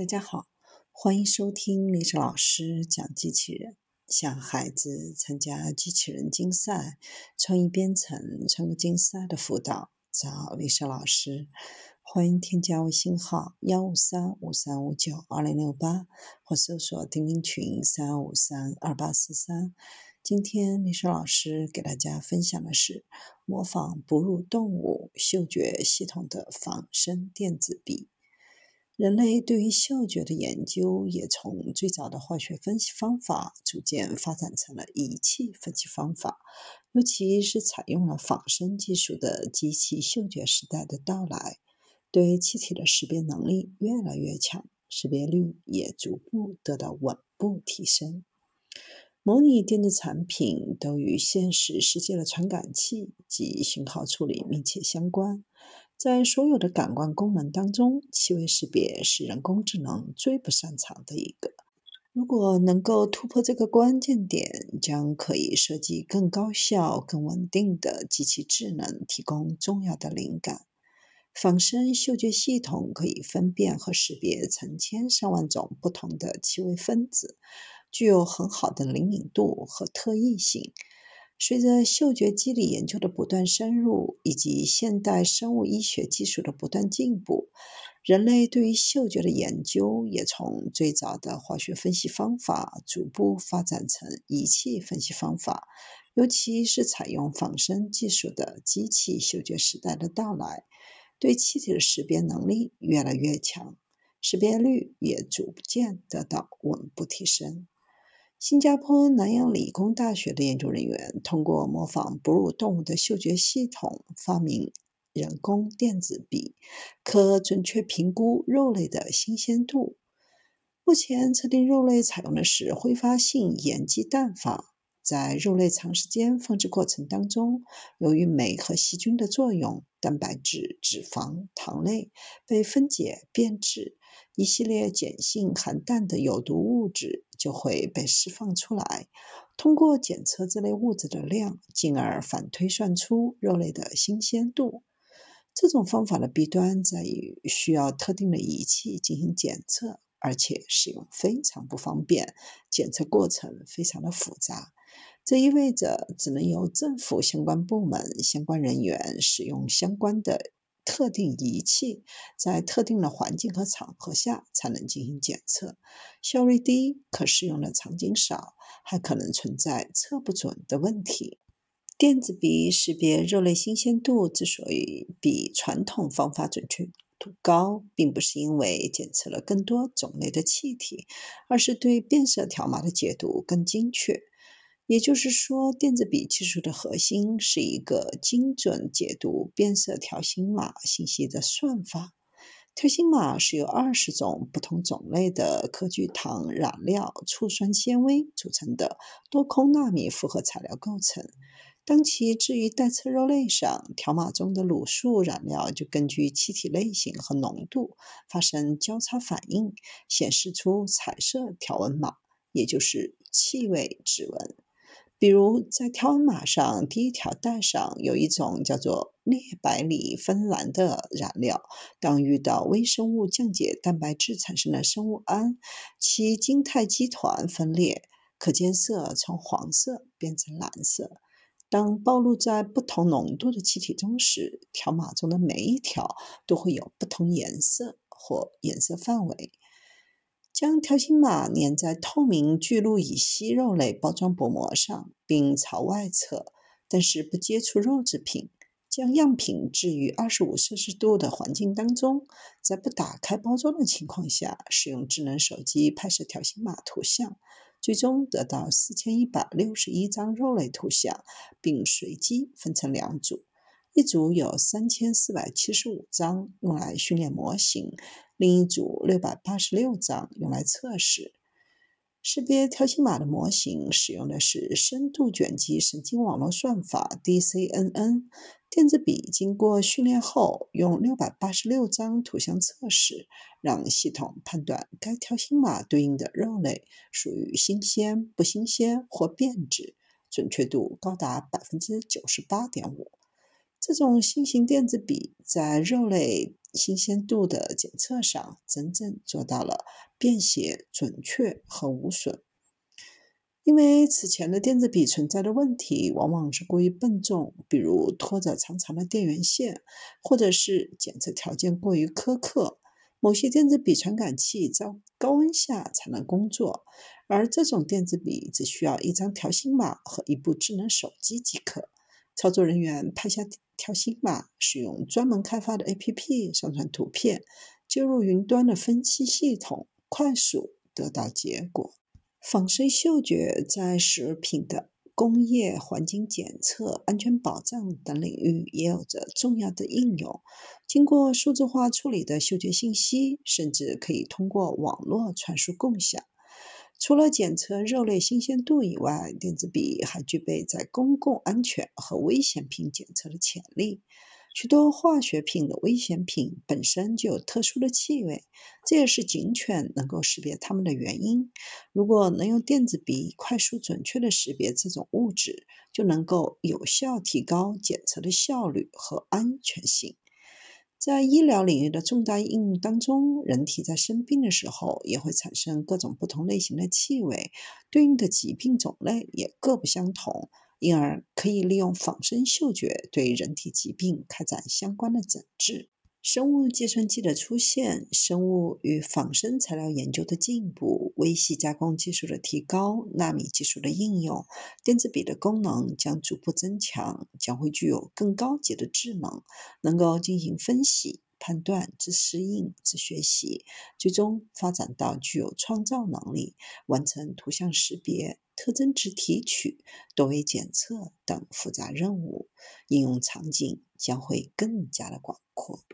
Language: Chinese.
大家好，欢迎收听历史老师讲机器人。想孩子参加机器人竞赛、创意编程、创客竞赛的辅导，找历史老师。欢迎添加微信号幺五三五三五九二零六八，或搜索钉钉群三五三二八四三。今天历史老师给大家分享的是模仿哺乳动物嗅觉系统的仿生电子笔。人类对于嗅觉的研究也从最早的化学分析方法，逐渐发展成了仪器分析方法。尤其是采用了仿生技术的机器嗅觉时代的到来，对气体的识别能力越来越强，识别率也逐步得到稳步提升。模拟电子产品都与现实世界的传感器及信号处理密切相关。在所有的感官功能当中，气味识别是人工智能最不擅长的一个。如果能够突破这个关键点，将可以设计更高效、更稳定的机器智能提供重要的灵感。仿生嗅觉系统可以分辨和识别成千上万种不同的气味分子，具有很好的灵敏度和特异性。随着嗅觉机理研究的不断深入，以及现代生物医学技术的不断进步，人类对于嗅觉的研究也从最早的化学分析方法逐步发展成仪器分析方法。尤其是采用仿生技术的机器嗅觉时代的到来，对气体的识别能力越来越强，识别率也逐渐得到稳步提升。新加坡南洋理工大学的研究人员通过模仿哺乳动物的嗅觉系统，发明人工电子笔，可准确评估肉类的新鲜度。目前测定肉类采用的是挥发性盐基氮法。在肉类长时间放置过程当中，由于酶和细菌的作用，蛋白质、脂肪、糖类被分解变质，一系列碱性含氮的有毒物质就会被释放出来。通过检测这类物质的量，进而反推算出肉类的新鲜度。这种方法的弊端在于需要特定的仪器进行检测，而且使用非常不方便，检测过程非常的复杂。这意味着只能由政府相关部门相关人员使用相关的特定仪器，在特定的环境和场合下才能进行检测，效率低，可使用的场景少，还可能存在测不准的问题。电子鼻识别肉类新鲜度之所以比传统方法准确度高，并不是因为检测了更多种类的气体，而是对变色条码的解读更精确。也就是说，电子笔技术的核心是一个精准解读变色条形码信息的算法。条形码是由二十种不同种类的科聚糖染料、醋酸纤维组成的多空纳米复合材料构成。当其置于待测肉类上，条码中的卤素染料就根据气体类型和浓度发生交叉反应，显示出彩色条纹码，也就是气味指纹。比如，在条纹码上第一条带上有一种叫做裂百里芬兰的染料，当遇到微生物降解蛋白质产生的生物胺，其晶态基团分裂，可见色从黄色变成蓝色。当暴露在不同浓度的气体中时，条码中的每一条都会有不同颜色或颜色范围。将条形码粘在透明聚氯乙烯肉类包装薄膜上，并朝外侧，但是不接触肉制品。将样品置于二十五摄氏度的环境当中，在不打开包装的情况下，使用智能手机拍摄条形码图像，最终得到四千一百六十一张肉类图像，并随机分成两组。一组有三千四百七十五张用来训练模型，另一组六百八十六张用来测试。识别条形码的模型使用的是深度卷积神经网络算法 （DCNN）。电子笔经过训练后，用六百八十六张图像测试，让系统判断该条形码对应的肉类属于新鲜、不新鲜或变质，准确度高达百分之九十八点五。这种新型电子笔在肉类新鲜度的检测上，真正做到了便携、准确和无损。因为此前的电子笔存在的问题，往往是过于笨重，比如拖着长长的电源线，或者是检测条件过于苛刻。某些电子笔传感器在高温下才能工作，而这种电子笔只需要一张条形码和一部智能手机即可。操作人员拍下条形码，使用专门开发的 APP 上传图片，接入云端的分析系统，快速得到结果。仿生嗅觉在食品的工业环境检测、安全保障等领域也有着重要的应用。经过数字化处理的嗅觉信息，甚至可以通过网络传输共享。除了检测肉类新鲜度以外，电子笔还具备在公共安全和危险品检测的潜力。许多化学品的危险品本身就有特殊的气味，这也是警犬能够识别它们的原因。如果能用电子笔快速准确地识别这种物质，就能够有效提高检测的效率和安全性。在医疗领域的重大应用当中，人体在生病的时候也会产生各种不同类型的气味，对应的疾病种类也各不相同。因而可以利用仿生嗅觉对人体疾病开展相关的诊治。生物计算机的出现，生物与仿生材料研究的进步，微细加工技术的提高，纳米技术的应用，电子笔的功能将逐步增强，将会具有更高级的智能，能够进行分析。判断、自适应、自学习，最终发展到具有创造能力，完成图像识别、特征值提取、多维检测等复杂任务，应用场景将会更加的广阔。